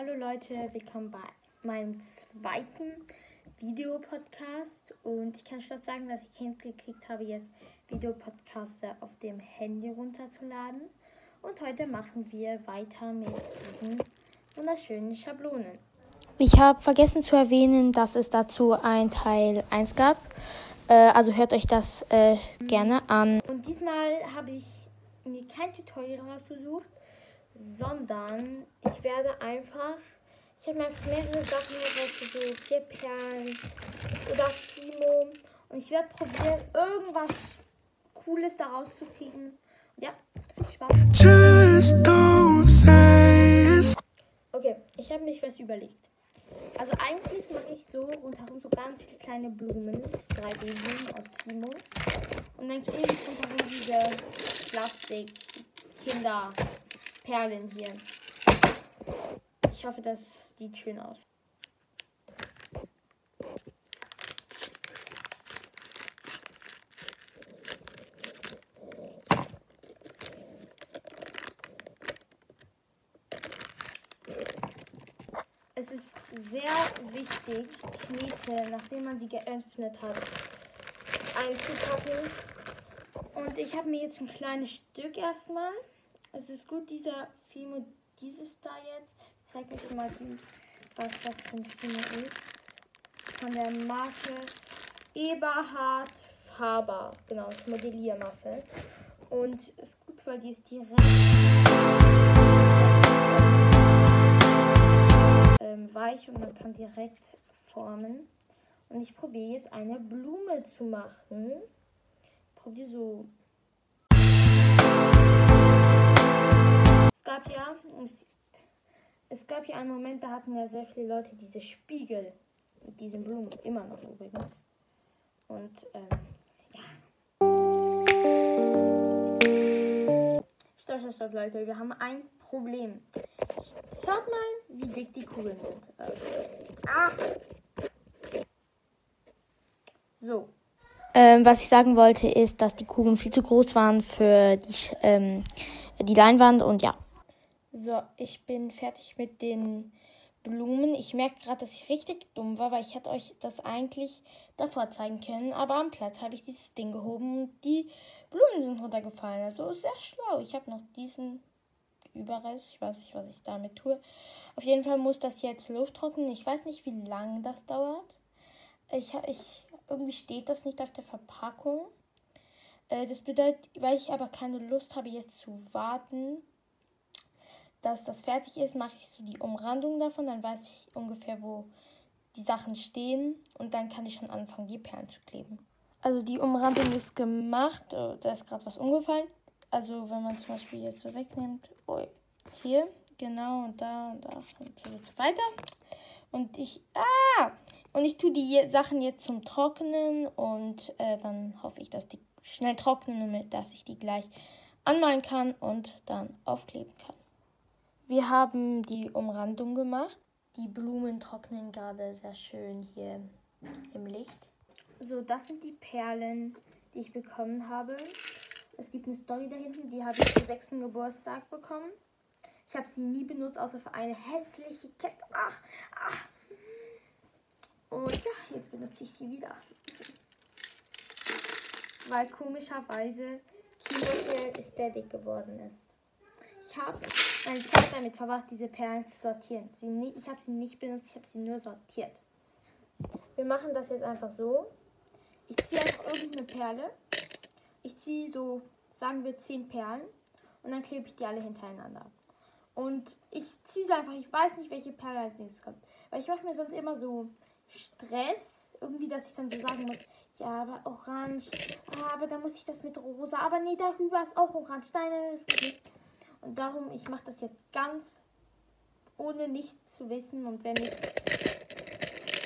Hallo Leute, willkommen bei meinem zweiten Videopodcast und ich kann schon sagen, dass ich hingekriegt habe, jetzt Videopodcaster auf dem Handy runterzuladen und heute machen wir weiter mit diesen wunderschönen Schablonen. Ich habe vergessen zu erwähnen, dass es dazu ein Teil 1 gab, äh, also hört euch das äh, gerne an. Und diesmal habe ich mir kein Tutorial rausgesucht, sondern ich werde einfach, ich habe mir einfach mehrere Sachen rausgesucht, hier Perlen oder Fimo und ich werde probieren, irgendwas Cooles daraus zu kriegen. Und ja, viel Spaß. Okay, ich habe mich was überlegt. Also eigentlich mache ich so rundherum so ganz viele kleine Blumen, 3D-Blumen aus Fimo. Und dann klebe ich rundherum diese Plastik-Kinder- Perlen hier. Ich hoffe, das sieht schön aus. Es ist sehr wichtig, Knete, nachdem man sie geöffnet hat, einzupacken. Und ich habe mir jetzt ein kleines Stück erstmal es ist gut, dieser Fimo, dieses da jetzt. Ich zeige euch mal, was das für ein Fimo ist. Von der Marke Eberhard Faber. Genau, Modelliermasse. Und ist gut, weil die ist direkt ähm, weich und man kann direkt formen. Und ich probiere jetzt eine Blume zu machen. Ich probiere so es, es gab ja einen Moment, da hatten ja sehr viele Leute diese Spiegel mit diesen Blumen, immer noch übrigens. Und ähm, ja. Stopp, stopp, stopp, Leute, wir haben ein Problem. Schaut mal, wie dick die Kugeln sind. Ach! So. Ähm, was ich sagen wollte, ist, dass die Kugeln viel zu groß waren für die, ähm, die Leinwand und ja. So, ich bin fertig mit den Blumen. Ich merke gerade, dass ich richtig dumm war, weil ich hätte euch das eigentlich davor zeigen können. Aber am Platz habe ich dieses Ding gehoben und die Blumen sind runtergefallen. Also sehr schlau. Ich habe noch diesen Überrest. Ich weiß nicht, was ich damit tue. Auf jeden Fall muss das jetzt Luft trocknen. Ich weiß nicht, wie lange das dauert. Ich, ich, irgendwie steht das nicht auf der Verpackung. Äh, das bedeutet, weil ich aber keine Lust habe, jetzt zu warten, dass das fertig ist, mache ich so die Umrandung davon. Dann weiß ich ungefähr, wo die Sachen stehen. Und dann kann ich schon anfangen, die Perlen zu kleben. Also die Umrandung ist gemacht. Oh, da ist gerade was umgefallen. Also wenn man zum Beispiel jetzt so wegnimmt. Oh, hier, genau, und da und da und so weiter. Und ich. Ah! Und ich tue die Sachen jetzt zum Trocknen und äh, dann hoffe ich, dass die schnell trocknen, damit dass ich die gleich anmalen kann und dann aufkleben kann. Wir haben die Umrandung gemacht. Die Blumen trocknen gerade sehr schön hier im Licht. So, das sind die Perlen, die ich bekommen habe. Es gibt eine Story da hinten, die habe ich zum sechsten Geburtstag bekommen. Ich habe sie nie benutzt, außer für eine hässliche Kette. Ach, ach. Und ja, jetzt benutze ich sie wieder. Weil komischerweise Kino ist der dick geworden ist. Ich habe meine Zeit damit verbracht, diese Perlen zu sortieren. Sie ich habe sie nicht benutzt, ich habe sie nur sortiert. Wir machen das jetzt einfach so. Ich ziehe einfach irgendeine Perle. Ich ziehe so, sagen wir, 10 Perlen. Und dann klebe ich die alle hintereinander. Und ich ziehe sie einfach. Ich weiß nicht, welche Perle als nächstes kommt. Weil ich mache mir sonst immer so Stress. Irgendwie, dass ich dann so sagen muss, ja, aber orange. Ah, aber dann muss ich das mit rosa. Aber nee, darüber ist auch orange. Nein, nein, das geht nicht. Und darum, ich mache das jetzt ganz ohne nichts zu wissen. Und wenn ich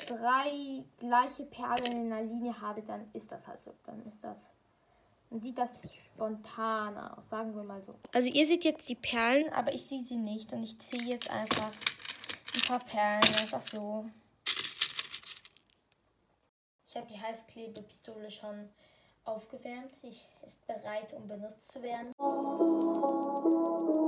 drei gleiche Perlen in einer Linie habe, dann ist das halt so. Dann ist das. Dann sieht das spontaner aus, sagen wir mal so. Also ihr seht jetzt die Perlen, aber ich sehe sie nicht. Und ich ziehe jetzt einfach ein paar Perlen einfach so. Ich habe die Heißklebepistole schon aufgewärmt. Sie ist bereit, um benutzt zu werden. thank you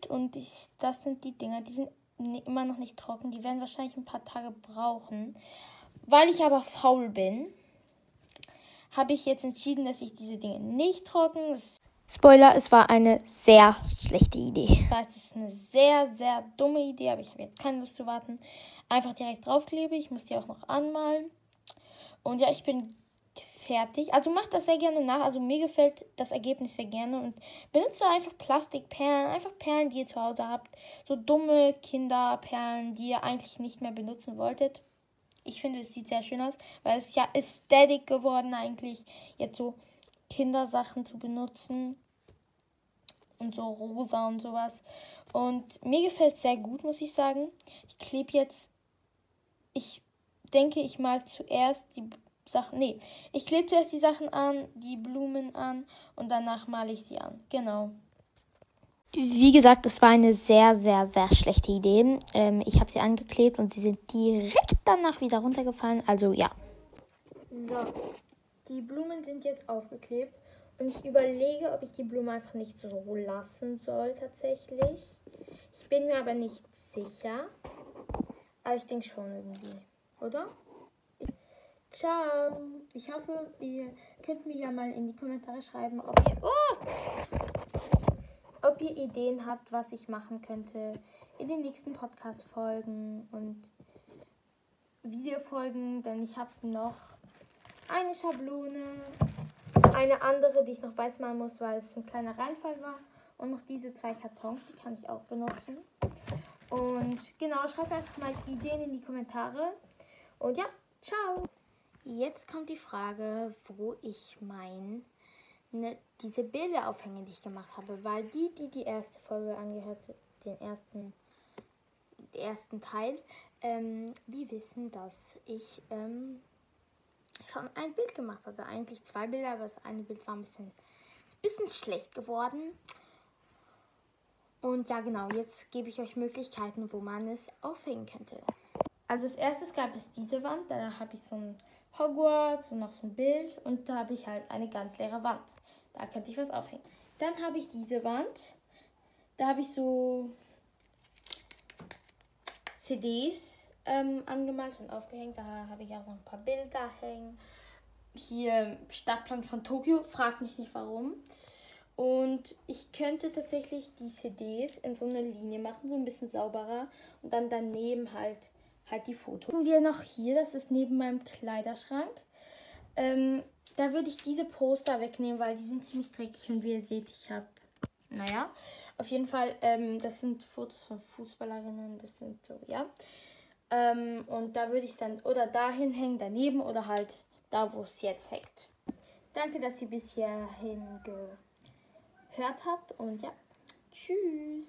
Bild und ich, das sind die Dinger, die sind immer noch nicht trocken. Die werden wahrscheinlich ein paar Tage brauchen. Weil ich aber faul bin, habe ich jetzt entschieden, dass ich diese Dinge nicht trocken. Spoiler, es war eine sehr schlechte Idee. Ich weiß, es ist eine sehr, sehr dumme Idee, aber ich habe jetzt keine Lust zu warten. Einfach direkt draufklebe. Ich muss die auch noch anmalen. Und ja, ich bin fertig. Also macht das sehr gerne nach. Also mir gefällt das Ergebnis sehr gerne. Und benutzt einfach Plastikperlen. Einfach Perlen, die ihr zu Hause habt. So dumme Kinderperlen, die ihr eigentlich nicht mehr benutzen wolltet. Ich finde, es sieht sehr schön aus, weil es ja Ästhetik geworden eigentlich, jetzt so Kindersachen zu benutzen. Und so rosa und sowas. Und mir gefällt es sehr gut, muss ich sagen. Ich klebe jetzt, ich denke, ich mal zuerst die Sachen, nee, ich klebe zuerst die Sachen an, die Blumen an und danach male ich sie an. Genau. Wie gesagt, das war eine sehr, sehr, sehr schlechte Idee. Ähm, ich habe sie angeklebt und sie sind direkt danach wieder runtergefallen. Also ja. So, die Blumen sind jetzt aufgeklebt und ich überlege, ob ich die Blume einfach nicht so lassen soll tatsächlich. Ich bin mir aber nicht sicher. Aber ich denke schon irgendwie, oder? Ciao. Ich hoffe, ihr könnt mir ja mal in die Kommentare schreiben, ob ihr... Oh! ob ihr Ideen habt, was ich machen könnte in den nächsten Podcast-Folgen und Videofolgen, denn ich habe noch eine Schablone, eine andere, die ich noch weiß machen muss, weil es ein kleiner Reinfall war und noch diese zwei Kartons, die kann ich auch benutzen. Und genau, schreibt einfach mal Ideen in die Kommentare. Und ja, ciao! Jetzt kommt die Frage, wo ich mein ne, diese Bilder aufhängen, die ich gemacht habe, weil die, die die erste Folge angehört, den ersten, den ersten Teil, ähm, die wissen, dass ich ähm, schon ein Bild gemacht hatte. Eigentlich zwei Bilder, aber das eine Bild war ein bisschen, bisschen schlecht geworden. Und ja, genau, jetzt gebe ich euch Möglichkeiten, wo man es aufhängen könnte. Also als erstes gab es diese Wand, da habe ich so ein Hogwarts und noch so ein Bild und da habe ich halt eine ganz leere Wand. Da könnte ich was aufhängen. Dann habe ich diese Wand. Da habe ich so CDs ähm, angemalt und aufgehängt. Da habe ich auch noch ein paar Bilder hängen. Hier Stadtplan von Tokio. Fragt mich nicht warum. Und ich könnte tatsächlich die CDs in so eine Linie machen, so ein bisschen sauberer. Und dann daneben halt, halt die Fotos. Wir noch hier, das ist neben meinem Kleiderschrank. Ähm, da würde ich diese Poster wegnehmen, weil die sind ziemlich dreckig und wie ihr seht, ich habe, naja, auf jeden Fall, ähm, das sind Fotos von Fußballerinnen, das sind so, ja. Ähm, und da würde ich dann oder dahin hängen, daneben oder halt da, wo es jetzt hängt. Danke, dass ihr bis hierhin gehört habt und ja, tschüss.